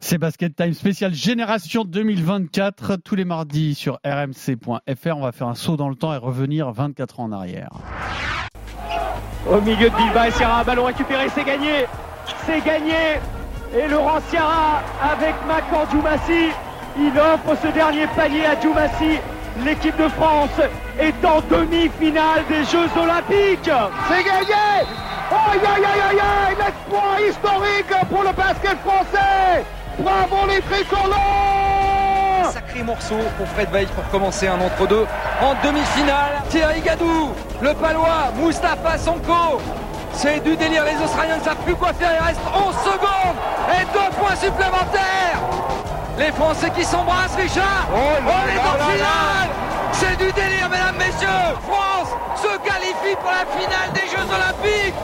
C'est Basket Time spécial Génération 2024 tous les mardis sur rmc.fr. On va faire un saut dans le temps et revenir 24 ans en arrière. Au milieu de Bilba et Sierra, ballon récupéré, c'est gagné C'est gagné Et Laurent Sierra avec Macan Djoumassi, il offre ce dernier panier à Djoumassi. L'équipe de France est en demi-finale des Jeux Olympiques C'est gagné Aïe aïe aïe aïe aïe L'exploit historique pour le basket français Bravo les tricolores Sacré morceau pour Fred Veil pour commencer un entre-deux en demi-finale. Thierry Gadou, le palois, Mustapha Sonko. C'est du délire, les Australiens ne savent plus quoi faire, il reste 11 secondes et deux points supplémentaires. Les Français qui s'embrassent, Richard. Oh On est en finale. C'est du délire, mesdames, messieurs. France se qualifie pour la finale des Jeux Olympiques.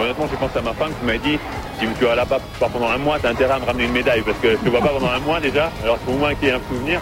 Honnêtement, je pense à ma femme qui m'a dit si tu vas là-bas pendant un mois, t'as intérêt à me ramener une médaille parce que je te vois pas pendant un mois déjà. Alors moins qu'il y ait un souvenir.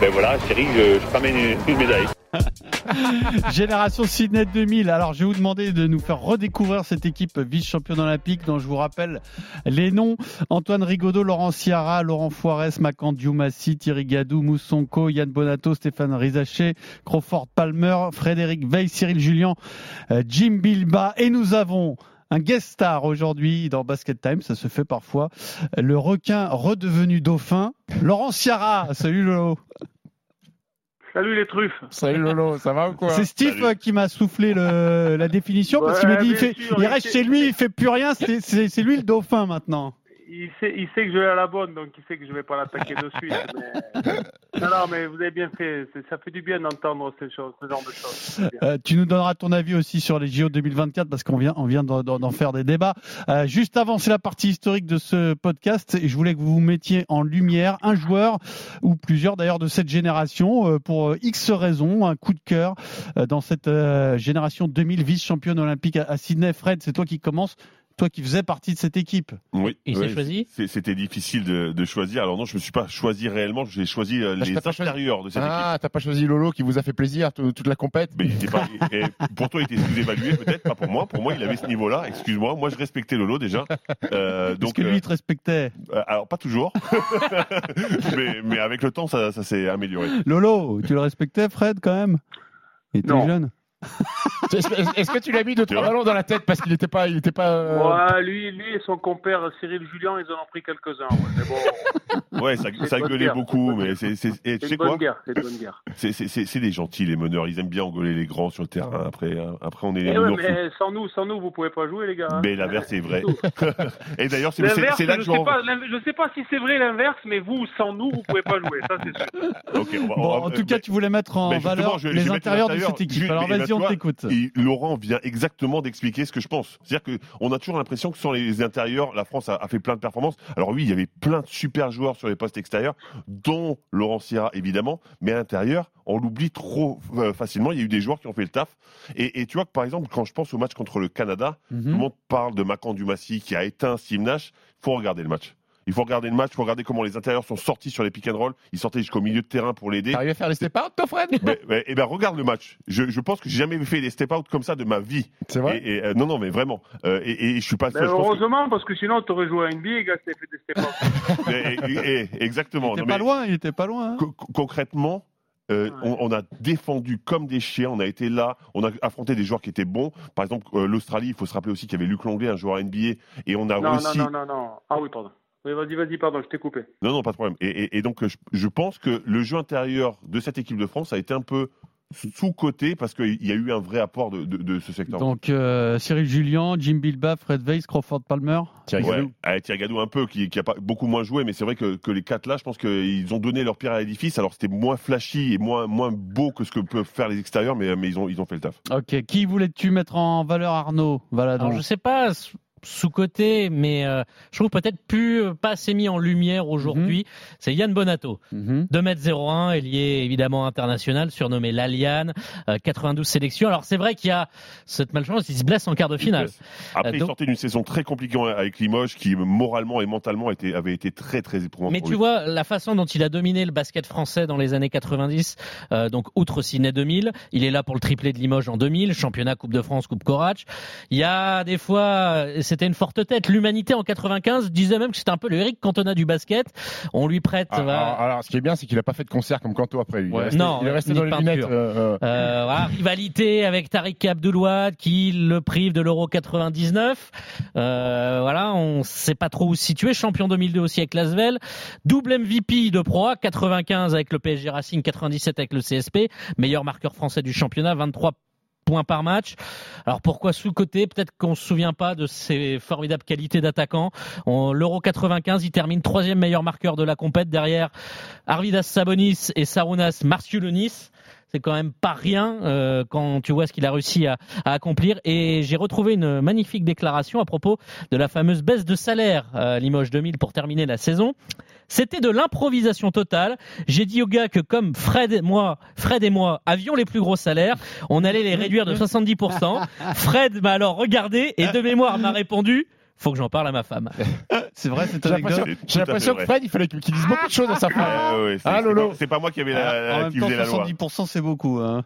Ben voilà, chérie, je, je ramène une, une médaille. Génération Sydney 2000. Alors, je vais vous demander de nous faire redécouvrir cette équipe vice-championne olympique dont je vous rappelle les noms. Antoine Rigaudot, Laurent Ciara, Laurent Foires, Macan Diomassi, Thierry Gadou, Moussonko, Yann Bonato, Stéphane Rizaché, Crawford Palmer, Frédéric Veil, Cyril Julien, euh, Jim Bilba. Et nous avons un guest star aujourd'hui dans Basket Time, ça se fait parfois. Le requin redevenu dauphin, Laurent Ciara. Salut Lolo. Salut les truffes. Salut Lolo, ça va ou quoi C'est Steve Salut. qui m'a soufflé le, la définition parce qu'il m'a dit il, bien fait, sûr, il reste chez lui, il fait plus rien, c'est lui le dauphin maintenant. Il sait, il sait que je vais à la bonne, donc il sait que je vais pas l'attaquer de suite. mais- Non, non, mais vous avez bien fait. Ça fait du bien d'entendre ces choses, ce genre de choses. Euh, tu nous donneras ton avis aussi sur les JO 2024 parce qu'on vient, on vient d'en- faire des débats. Euh, juste avant, c'est la partie historique de ce podcast et je voulais que vous vous mettiez en lumière un joueur ou plusieurs d'ailleurs de cette génération euh, pour X raisons, un coup de cœur dans cette euh, génération 2000 vice-championne olympique à, à Sydney. Fred, c'est toi qui commence, toi qui faisais partie de cette équipe. Oui. Il s'est ouais, choisi? C'était difficile de, de choisir. Alors non, je me suis pas choisi réellement. J'ai choisi euh, Parce que les choisi- intérieurs de cette équipe. Ah, t'as pas choisi Lolo qui vous a fait plaisir tout- toute la compète? Mais il était pas, et pour toi, il était sous-évalué, peut-être, pas pour moi. Pour moi, il avait ce niveau-là. Excuse-moi. Moi, je respectais Lolo déjà. Euh, donc, que lui, euh, il te respectait? euh, alors pas toujours, mais, mais avec le temps, ça, ça s'est amélioré. Lolo, tu le respectais, Fred, quand même? Il était Non. jeune. Est-ce que, tu l'as mis deux Tu trois ballons dans la tête parce qu'il était pas, il était pas. euh, Ouais, lui, lui et son compère Cyril Julien, ils en ont pris quelques-uns. Ouais. Mais bon, Ouais, ça, gueulait guerre, beaucoup, c'est une mais c'est, c'est, une bonne quoi guerre. C'est une bonne guerre. c'est, c'est, c'est, c'est des gentils, les meneurs. Ils aiment bien engueuler les grands sur le terrain. Après, hein. après, on est les Eh ouais, meneurs. mais sans nous, sans nous, vous pouvez pas jouer, les gars. hein. Mais l'inverse est vrai. et d'ailleurs, c'est, c'est, L'inverse, c'est là je que je sais pas, je sais pas si c'est vrai l'inverse, mais vous, sans nous, vous pouvez pas jouer. Ça, c'est sûr. Ok, on va- on Bon, va- en euh, tout cas, mais- tu voulais mettre en valeur les intérieurs de l'intérieur. cette équipe. Alors vas-y, tu on t'écoute. Et Laurent vient exactement d'expliquer ce que je pense. C'est-à-dire qu'on a toujours l'impression que sans les intérieurs, la France a, a fait plein de performances. Alors oui, il y avait plein de super joueurs sur les postes extérieurs, dont Laurent Sierra évidemment, mais à l'intérieur, on l'oublie trop euh, facilement. Il y a eu des joueurs qui ont fait le taf. Et, et tu vois que par exemple, quand je pense au match contre le Canada, Mhm. tout le monde parle de Macan Dumassi qui a éteint Steve Nash. Il faut regarder le match. Il faut regarder le match, il faut regarder comment les intérieurs sont sortis sur les pick and roll. Ils sortaient jusqu'au milieu de terrain pour l'aider. T'arrives à faire les step out, toi, Fred? Eh ben regarde le match. Je, je pense que j'ai jamais fait des step out comme ça de ma vie. C'est vrai? Et, et, euh, non non mais vraiment. Euh, et, et je suis pas le Mais seul. Je pense que- heureusement, parce que sinon, t'aurais joué à NBA, gars, t'avais fait des step et- exactement. Il Non, était pas mais loin, il était pas loin. hein. co- co- concrètement. euh, on, on a défendu comme des chiens, on a été là, on a affronté des joueurs qui étaient bons. Par exemple, euh, l'Australie, il faut se rappeler aussi qu'il y avait Luc Longley, un joueur NBA, et on a Non, réussi. non, non, non, non. Ah oui, pardon. Oui, vas-y, vas-y, pardon, je t'ai coupé. Non, non, pas de problème. Et, et- et donc, euh, je, je pense que le jeu intérieur de cette équipe de France a été un peu sous-coté parce qu'il y a eu un vrai apport de, de- de ce secteur. Donc euh, Cyril Julien, Jim Bilba, Fred Weiss, Crawford Palmer. Thierry Ouais, Gadou. avec Thierry Gadou un peu, qui, qui a pas beaucoup moins joué, mais c'est vrai que, que les quatre là, je pense qu'ils ont donné leur pierre à l'édifice. Alors c'était moins flashy et moins, moins beau que ce que peuvent faire les extérieurs, mais, mais ils, ont, ils ont fait le taf. Ok, qui voulais-tu mettre en valeur Arnaud? Voilà Alors, donc. je sais pas sous-côté, mais euh, je trouve peut-être plus euh, pas assez mis en lumière aujourd'hui. C'est Yann Bonato. Mhm. 2m01, ailier évidemment international, surnommé l'Aliane, euh, 92 sélections. Alors c'est vrai qu'il y a cette malchance, il se blesse en quart de finale. Après, Euh, il donc- sortait d'une saison très compliquée avec Limoges, qui moralement et mentalement était, avait été très très éprouvante. Mais pour tu lui. vois la façon dont il a dominé le basket français dans les années 90, euh, donc outre Sydney 2000, il est là pour le triplé de Limoges en 2000, championnat, Coupe de France, Coupe Corach. Il y a des fois, c'est c'était une forte tête. L'humanité en 95 disait même que c'était un peu le Eric Cantona du basket. On lui prête. Ah, voilà, alors, alors, ce qui est bien, c'est qu'il a pas fait de concert comme Canto après lui. Il Ouais. Non, il est resté dans les lunettes. euh, euh, Euh, voilà, rivalité avec Tariq Abdelouad qui le prive de l'Euro 99. Euh, voilà, on sait pas trop où se situer. Champion 2002 aussi avec Lasvel. Double MVP de Pro A, 95 avec le PSG Racing, 97 avec le CSP. Meilleur marqueur français du championnat, 23 points par match. Alors pourquoi sous-côté Peut-être qu'on se souvient pas de ses formidables qualités d'attaquant. L'Euro 95, il termine troisième meilleur marqueur de la compète derrière Arvidas Sabonis et Sarunas Marciulonis. C'est quand même pas rien euh, quand tu vois ce qu'il a réussi à, à accomplir. Et j'ai retrouvé une magnifique déclaration à propos de la fameuse baisse de salaire à Limoges 2000 pour terminer la saison. C'était de l'improvisation totale. J'ai dit aux gars que comme Fred et moi, Fred et moi avions les plus gros salaires, on allait les réduire de 70%. Fred m'a alors regardé et de mémoire m'a répondu faut que j'en parle à ma femme. C'est vrai, l'impression, anecdote. C'est j'ai l'impression que. Fred, il fallait qu'il dise beaucoup de choses à sa femme. Ouais, c'est- Ah, c'est Lolo. pas- C'est pas moi qui, avait la, en même qui temps, faisais la loi. 70%, c'est beaucoup. Hein.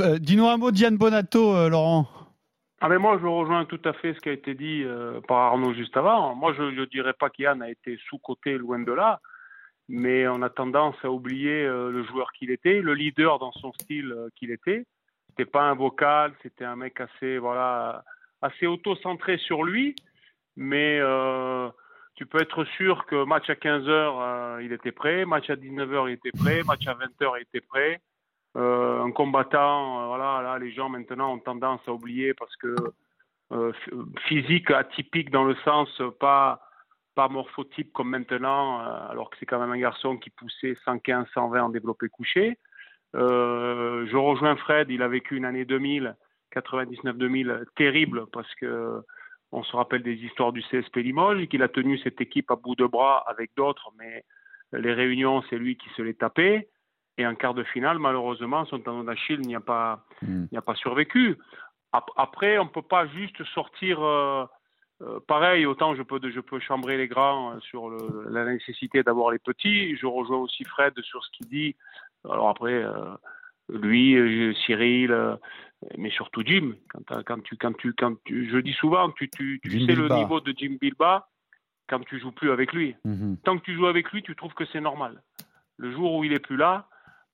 Euh, Dis-nous un mot de Yann Bonato, euh, Laurent. Ah mais moi je rejoins tout à fait ce qui a été dit euh, par Arnaud juste avant. Moi je ne dirais pas qu'Yann a été sous-coté loin de là, mais on a tendance à oublier euh, le joueur qu'il était, le leader dans son style euh, qu'il était. C'était pas un vocal, c'était un mec assez voilà assez auto-centré sur lui, mais euh, tu peux être sûr que match à 15h euh, il était prêt, match à 19h il était prêt, match à 20h il était prêt. Euh, un combattant, euh, voilà, là, les gens maintenant ont tendance à oublier parce que physique atypique dans le sens pas pas morphotype comme maintenant, alors que c'est quand même un garçon qui poussait 115, 120 en développé couché. Je rejoins Fred, il a vécu une année 2000, 99-2000 terrible parce que on se rappelle des histoires du CSP Limoges qu'il a tenu cette équipe à bout de bras avec d'autres, mais les réunions, c'est lui qui se les tapait. Et en quart de finale, malheureusement, son tendon d'Achille n'y a pas, Mm. n'y a pas survécu. Ap- Après, on ne peut pas juste sortir. euh, euh, pareil, autant je peux, je peux chambrer les grands euh, sur le- la nécessité d'avoir les petits. Je rejoins aussi Fred sur ce qu'il dit. Alors après, euh, lui, Cyril, mais surtout Jim. Quand, quand tu, quand tu, quand tu, je dis souvent, tu, tu, tu Jim sais le niveau de Jim Bilba quand tu joues plus avec lui Mhm. tant que tu joues avec lui, tu trouves que c'est normal. Le jour où il est plus là,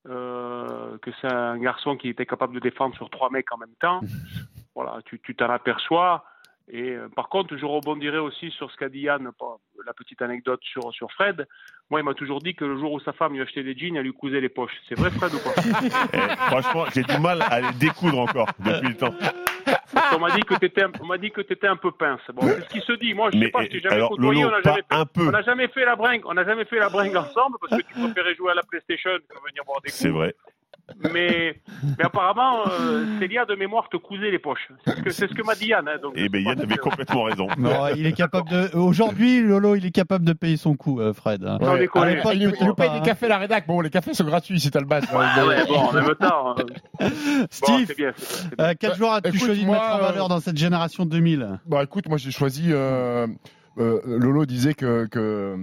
euh, que c'est un garçon qui était capable de défendre sur trois mecs en même temps, voilà, tu tu t'en aperçois. Et euh, par contre, je rebondirai aussi sur ce qu'a dit Yann, pas- la petite anecdote sur, sur Fred. Moi, il m'a toujours dit que le jour où sa femme lui achetait des jeans, elle lui cousait les poches. C'est vrai, Fred, ou pas Eh, franchement, j'ai du mal à les découdre encore depuis le temps. Parce qu'on m'a dit que t'étais, on m'a dit que t'étais un peu pince. Bon, c'est ce qui se dit. Moi, je sais Mais pas, je t'ai jamais alors, côtoyé, Lolo, on n'a jamais fait. un peu. On n'a jamais fait la bringue, on n'a jamais fait la bringue ensemble parce que tu préférais jouer à la PlayStation que venir boire des coups. C'est vrai. Mais, mais apparemment, euh, Célia de mémoire te cousait les poches. C'est ce que, c'est ce que m'a dit Yann. hein, donc, Et ben Yann avait complètement raison. Non, il est capable de. Aujourd'hui, Lolo, il est capable de payer son coup, euh, Fred. hein. Ouais. l'époque, il, il nous paye pas, des hein. cafés à la rédac. Bon, les cafés sont gratuits si t'as le badge. Ah ouais, bon, en même temps. bon, Steve, c'est bien, c'est bien, c'est bien. euh, quel joueur as-tu choisi de mettre en valeur dans cette génération 2000 Bah écoute, moi j'ai choisi. euh, euh, Lolo disait que, que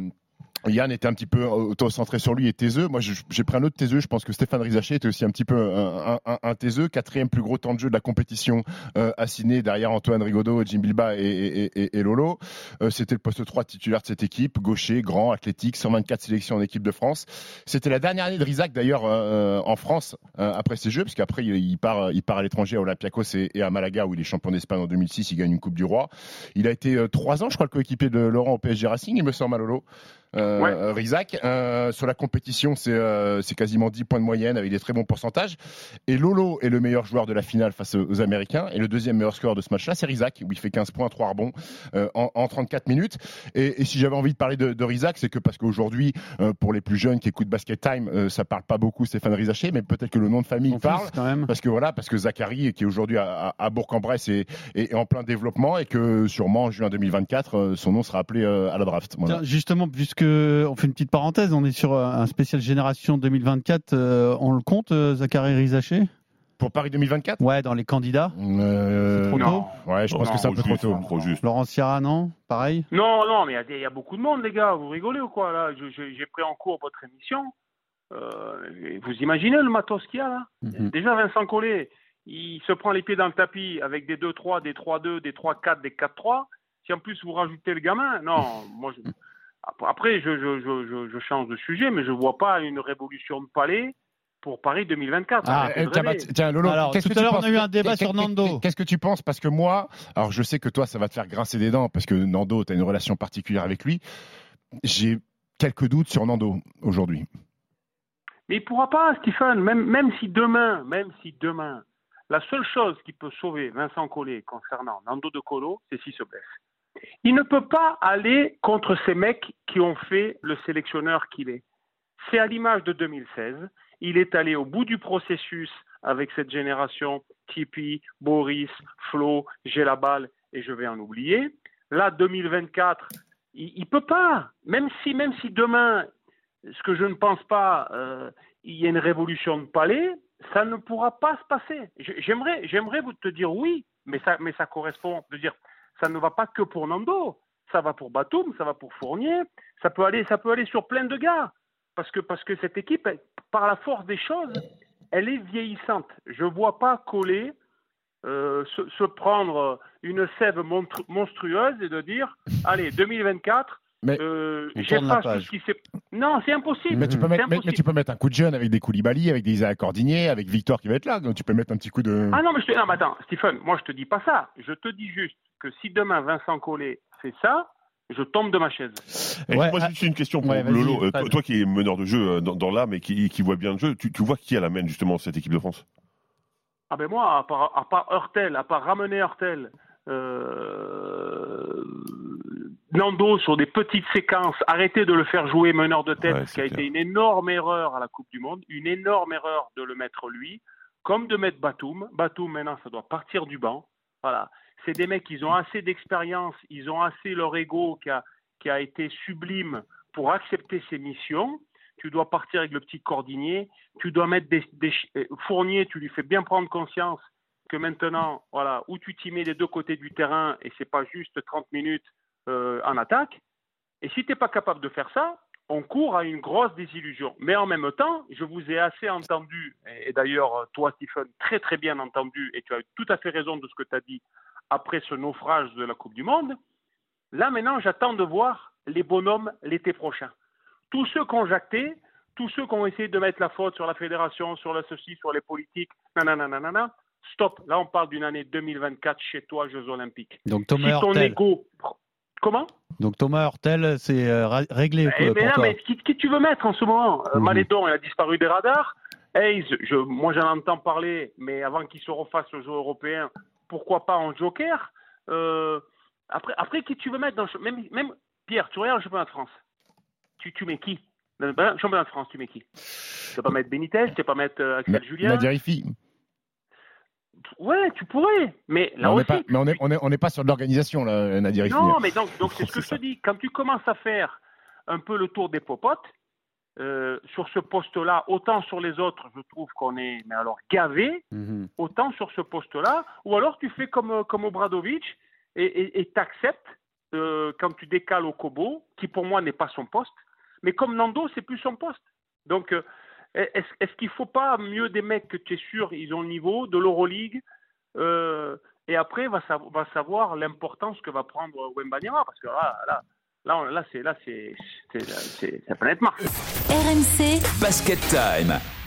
Yann était un petit peu auto-centré sur lui et taiseux. Moi j'ai pris un autre taiseux. Je pense que Stéphane Rizaché était aussi un petit peu un, un, un. Quatrième plus gros temps de jeu de la compétition euh, assigné derrière Antoine Rigaudot, Jim Bilba et, et, et- et Lolo. Euh, C'était le poste 3 titulaire de cette équipe. Gaucher, grand, athlétique, 124 sélections en équipe de France. C'était la dernière année de Rizac d'ailleurs euh, en France euh, après ces Jeux, parce qu'après il, il part, il part à l'étranger à Olympiakos et, et à Malaga où il est champion d'Espagne en 2006. Il gagne une Coupe du Roi. Il a été euh, trois ans, je crois, le coéquipier de Laurent au PSG Racing, il me semble, à Lolo. Euh, Ouais. euh, euh, sur la compétition, c'est euh, c'est quasiment 10 points de moyenne avec des très bons pourcentages. Et Lolo est le meilleur joueur de la finale face aux, Américains. Et le deuxième meilleur score de ce match-là, c'est Rizac, où il fait 15 points, 3 rebonds euh, en, en 34 minutes. Et, et si j'avais envie de parler de, de Rizac, c'est que parce qu'aujourd'hui, euh, pour les plus jeunes qui écoutent Basket Time, euh, ça parle pas beaucoup Stéphane Rizaché, mais peut-être que le nom de famille Son parle. quand même. Parce que voilà, parce que Zachary, qui est aujourd'hui à, à- à Bourg-en-Bresse, est, est en plein développement et que sûrement en juin 2024, euh, son nom sera appelé euh, à la draft. Voilà. Tiens, justement, puisque on fait une petite parenthèse, on est sur un spécial génération 2024. euh, on le compte, euh, Zachary Rizaché? Pour Paris 2024 Ouais, dans les candidats. euh, Trop tôt? Ouais, je pense Non, que c'est un peu trop juste, tôt. Trop juste. Laurent Sierra, non? Pareil? Non, non, mais il y a y, beaucoup de monde, les gars. Vous rigolez ou quoi là? J'ai pris en cours votre émission. Euh, vous imaginez le matos qu'il y a là? Mhm. Déjà, Vincent Collet, il se prend les pieds dans le tapis avec des 2-3, des 3-2, des 3-4, des 4-3. si en plus vous rajoutez le gamin, non, moi je... Après, je, je, je, je, change de sujet, mais je vois pas une révolution de palais pour Paris 2024. Ah, tiens, bah, tiens, Lolo, Alors, qu'est-ce tout que à tu l'heure, on penses a eu un débat sur Nando. Qu'est-ce que tu penses? Parce que moi, alors je sais que toi, ça va te faire grincer des dents parce que Nando, tu as une relation particulière avec lui. J'ai quelques doutes sur Nando aujourd'hui. Mais il pourra pas, Stephen, même, même si demain, même si demain, la seule chose qui peut sauver Vincent Collet concernant Nando de Colo, c'est s'il se blesse. Il ne peut pas aller contre ces mecs qui ont fait le sélectionneur qu'il est. C'est à l'image de 2016. Il est allé au bout du processus avec cette génération, Tipeee, Boris, Flo, j'ai la balle et je vais en oublier. Là, 2024, il, il peut pas. Même si, même si demain, ce que je ne pense pas, euh, il y a une révolution de palais, ça ne pourra pas se passer. J'aimerais, j'aimerais vous te dire oui, mais ça, mais ça correspond de dire, ça ne va pas que pour Nando, ça va pour Batum, ça va pour Fournier, ça peut aller, ça peut aller sur plein de gars, parce que parce que cette équipe, elle, par la force des choses, elle est vieillissante. Je vois pas coller. euh, se, se prendre une sève monstru- monstrueuse et de dire allez 2024 Mais- euh, j'efface tout ce qui s'est non c'est impossible Mais tu, peux mettre, mais, mais impossible. tu peux mettre un coup de jeune avec des Koulibaly, avec des Isaac Cordigné, avec Victor qui va être là. Donc tu peux mettre un petit coup de. Ah non, mais, je te... non, mais attends, Stephen, moi je te dis pas ça. Je te dis juste que si demain Vincent Collet fait ça, je tombe de ma chaise. Et Ouais, moi, ah, j'ai juste une question pour ouais, Lolo. Euh, toi, toi qui es meneur de jeu euh, dans, dans l'âme et qui, qui voit bien le jeu, tu, tu vois qui à la main justement cette équipe de France? Ah ben moi, à part, à part Hurtel, à part ramener Hurtel, euh, Nando sur des petites séquences, arrêtez de le faire jouer meneur de tête, Ouais, ce qui a été une énorme erreur à la Coupe du Monde, une énorme erreur de le mettre lui, comme de mettre Batum. Batum maintenant, ça doit partir du banc. Voilà, c'est des mecs, ils ont assez d'expérience, ils ont assez leur ego qui a, qui a été sublime pour accepter ces missions. Tu dois partir avec le petit cordinier, tu dois mettre des, euh, Fournier, tu lui fais bien prendre conscience que maintenant, voilà, où tu t'y mets des deux côtés du terrain et c'est pas juste 30 minutes euh, en attaque. Et si tu n'es pas capable de faire ça, on court à une grosse désillusion. Mais en même temps, je vous ai assez entendu, et d'ailleurs, toi, Stephen, très très bien entendu, et tu as tout à fait raison de ce que tu as dit après ce naufrage de la Coupe du Monde. Là, maintenant, j'attends de voir les bonhommes l'été prochain. Tous ceux qui ont jacté, tous ceux qui ont essayé de mettre la faute sur la fédération, sur la ceci, sur les politiques, nanana, nanana, stop. Là, on parle d'une année 2024 chez toi, Jeux Olympiques. Donc Thomas si ton. Comment? Donc Thomas Hurtel, c'est euh, réglé Eh ben toi. mais qui, qui tu veux mettre en ce moment? Malédon, il a disparu des radars. Hayes, je, moi j'en entends parler, mais avant qu'il se refasse le jeu européen, pourquoi pas en joker? Euh, après, après, qui tu veux mettre dans le même, même Pierre, tu regardes le championnat de France. Tu, tu mets qui? Dans le championnat de France, tu mets qui? Tu vas pas mettre Benitez, tu vas pas mettre euh, Axel Julien? Nadia Rifi. Ouais, tu pourrais, mais Mais là on n'est aussi. pas, mais on est, on est, on n'est pas sur de l'organisation, là, Nadia Rifi. Non, mais donc, donc c'est ce que je te dis. Quand tu commences à faire un peu le tour des popotes, euh, sur ce poste-là, autant sur les autres, je trouve qu'on est, mais alors gavé, Mhm. autant sur ce poste-là, ou alors tu fais comme, euh, comme Obradovic et t'acceptes euh, quand tu décales au Kobo, qui pour moi n'est pas son poste, mais comme Nando, c'est plus son poste. Donc, euh, est-ce qu'il faut pas mieux des mecs que tu es sûr, ils ont le niveau, de l'Euroleague, euh, et après, va, va savoir l'importance que va prendre Wembanyama, parce que là, là, là, là, c'est la planète Mars. RMC Basket Time.